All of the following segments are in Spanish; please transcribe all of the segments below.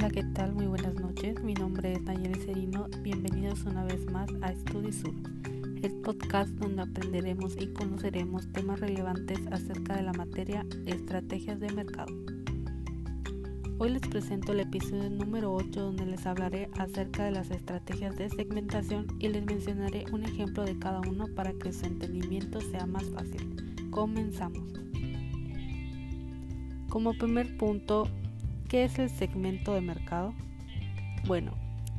Hola, ¿qué tal? Muy buenas noches. Mi nombre es Nayeli Serino. Bienvenidos una vez más a Sur, el podcast donde aprenderemos y conoceremos temas relevantes acerca de la materia estrategias de mercado. Hoy les presento el episodio número 8 donde les hablaré acerca de las estrategias de segmentación y les mencionaré un ejemplo de cada uno para que su entendimiento sea más fácil. Comenzamos. Como primer punto, ¿qué es el segmento de mercado? Bueno,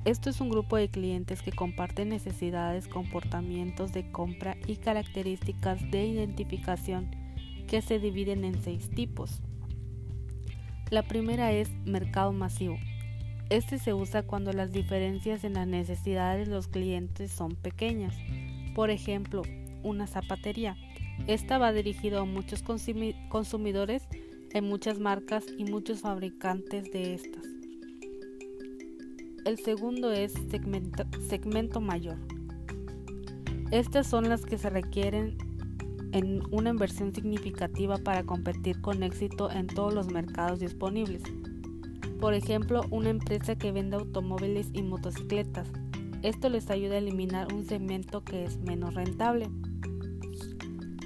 esto es un grupo de clientes que comparten necesidades, comportamientos de compra y características de identificación que se dividen en seis tipos. La primera es mercado masivo. Este se usa cuando las diferencias en las necesidades de los clientes son pequeñas. Por ejemplo, una zapatería. Esta va dirigido a muchos consumidores en muchas marcas y muchos fabricantes de estas. El segundo es segmento, segmento mayor. Estas son las que se requieren en una inversión significativa para competir con éxito en todos los mercados disponibles. Por ejemplo, una empresa que vende automóviles y motocicletas. Esto les ayuda a eliminar un segmento que es menos rentable.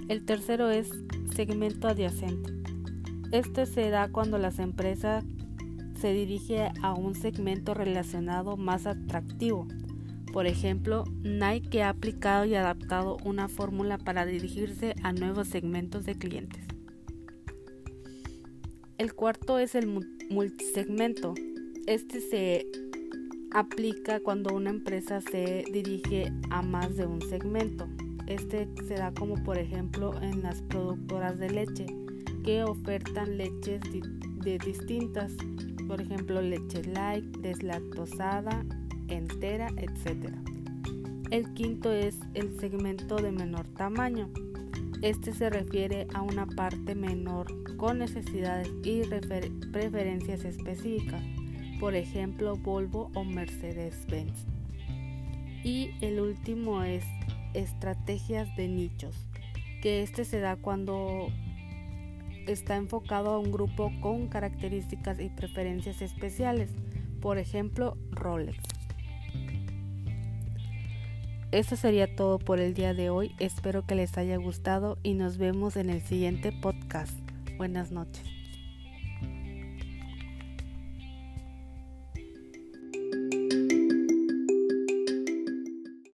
El tercero es segmento adyacente. Este se da cuando las empresas se dirige a un segmento relacionado más atractivo por ejemplo, Nike ha aplicado y adaptado una fórmula para dirigirse a nuevos segmentos de clientes. El cuarto es el multisegmento. Este se aplica cuando una empresa se dirige a más de un segmento. Este se da como por ejemplo en las productoras de leche que ofertan leches de distintas, por ejemplo leche light, deslactosada, entera, etc. El quinto es el segmento de menor tamaño. Este se refiere a una parte menor con necesidades y preferencias específicas, por ejemplo Volvo o Mercedes-Benz. Y el último es estrategias de nichos, que este se da cuando está enfocado a un grupo con características y preferencias especiales, por ejemplo Rolex. Esto sería todo por el día de hoy. Espero que les haya gustado y nos vemos en el siguiente podcast. Buenas noches.